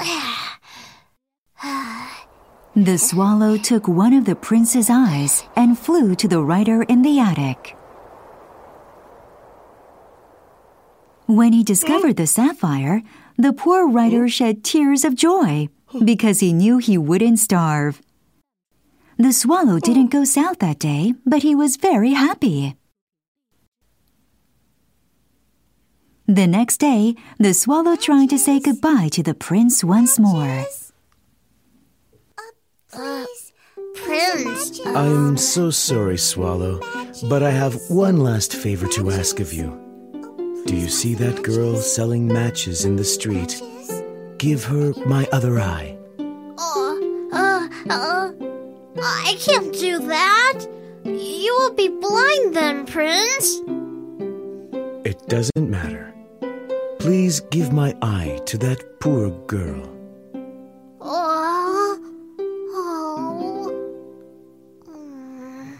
The swallow took one of the prince's eyes and flew to the writer in the attic. When he discovered the sapphire, the poor writer shed tears of joy because he knew he wouldn't starve. The swallow didn't go south that day, but he was very happy. The next day, the swallow tried to say goodbye to the prince once more. Please, Prince, I'm so sorry, Swallow, but I have one last favor to ask of you. Do you see that girl selling matches in the street? Give her my other eye. oh, uh, uh, I can't do that. You will be blind then, Prince. It doesn't matter. Please give my eye to that poor girl. Oh, oh. Mm.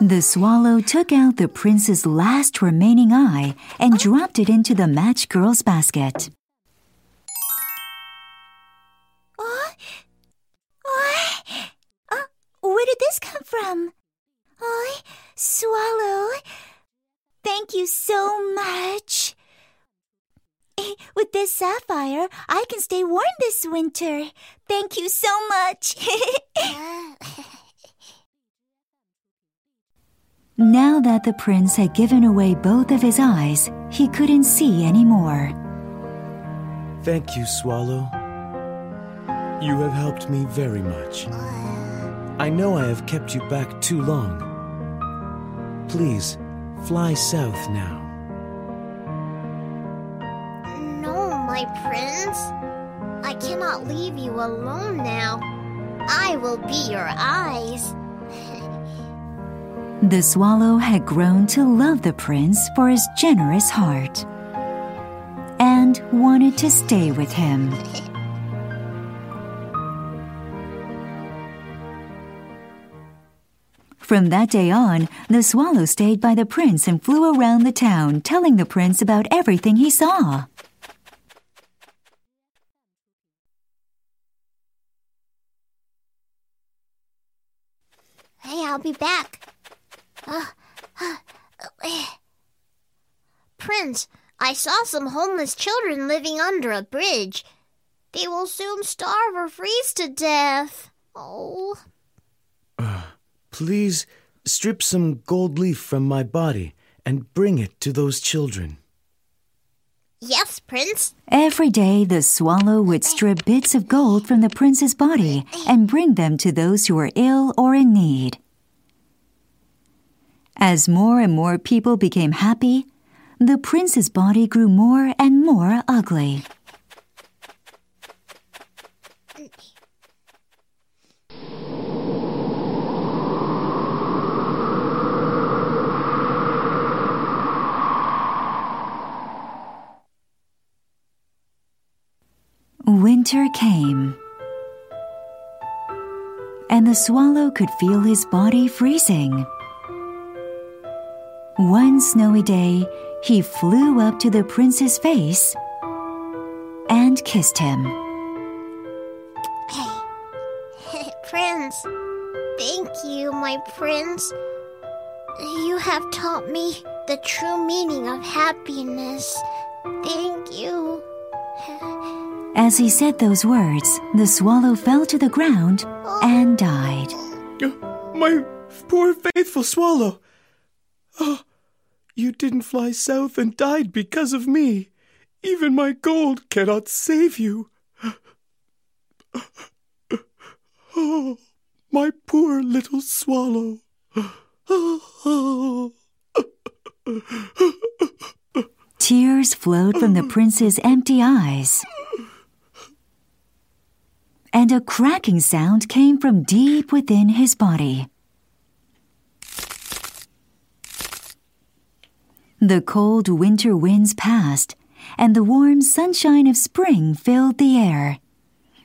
The swallow took out the prince's last remaining eye and dropped it into the match girl's basket. Oh, oh, uh, where did this come from? Oh, swallow. Thank you so much. With this sapphire, I can stay warm this winter. Thank you so much. Now that the prince had given away both of his eyes, he couldn't see anymore. Thank you, Swallow. You have helped me very much. I know I have kept you back too long. Please, fly south now. My prince. I cannot leave you alone now. I will be your eyes. The swallow had grown to love the prince for his generous heart and wanted to stay with him. From that day on, the swallow stayed by the prince and flew around the town telling the prince about everything he saw. I'll be back. Uh, uh, uh, Prince, I saw some homeless children living under a bridge. They will soon starve or freeze to death. Oh. Please strip some gold leaf from my body and bring it to those children. Yes, Prince. Every day, the swallow would strip bits of gold from the prince's body and bring them to those who were ill or in need. As more and more people became happy, the prince's body grew more and more ugly. Winter came, and the swallow could feel his body freezing. One snowy day, he flew up to the prince's face and kissed him. Hey Prince, thank you, my prince. You have taught me the true meaning of happiness. Thank you. As he said those words, the swallow fell to the ground oh. and died. Oh, my poor faithful swallow. Oh, you didn't fly south and died because of me. Even my gold cannot save you. Oh, my poor little swallow. Tears flowed from the prince's empty eyes. And a cracking sound came from deep within his body. The cold winter winds passed, and the warm sunshine of spring filled the air.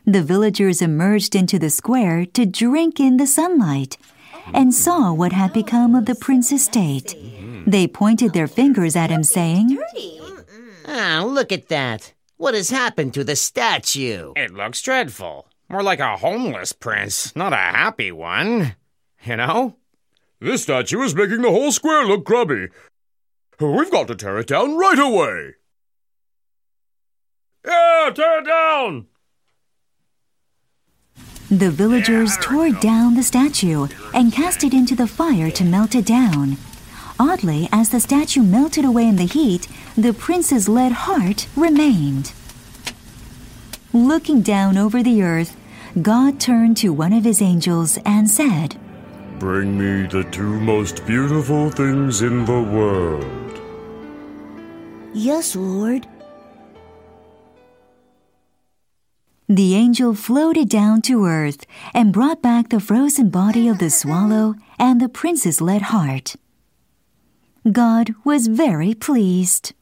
The villagers emerged into the square to drink in the sunlight and saw what had become of the prince's state. They pointed their fingers at him, saying, Ah, look at that. What has happened to the statue? It looks dreadful. More like a homeless prince, not a happy one. You know? This statue is making the whole square look grubby. We've got to tear it down right away. Yeah, tear it down! The villagers tore down the statue and cast it into the fire to melt it down. Oddly, as the statue melted away in the heat, the prince's lead heart remained. Looking down over the earth, God turned to one of his angels and said, Bring me the two most beautiful things in the world. Yes, Lord. The angel floated down to earth and brought back the frozen body of the swallow and the prince's lead heart. God was very pleased.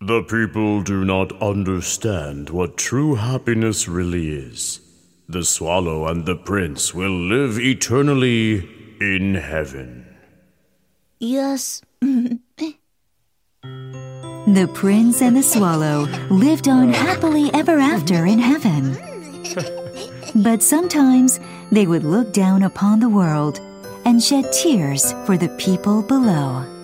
The people do not understand what true happiness really is. The swallow and the prince will live eternally in heaven. Yes. The prince and the swallow lived on happily ever after in heaven. But sometimes they would look down upon the world and shed tears for the people below.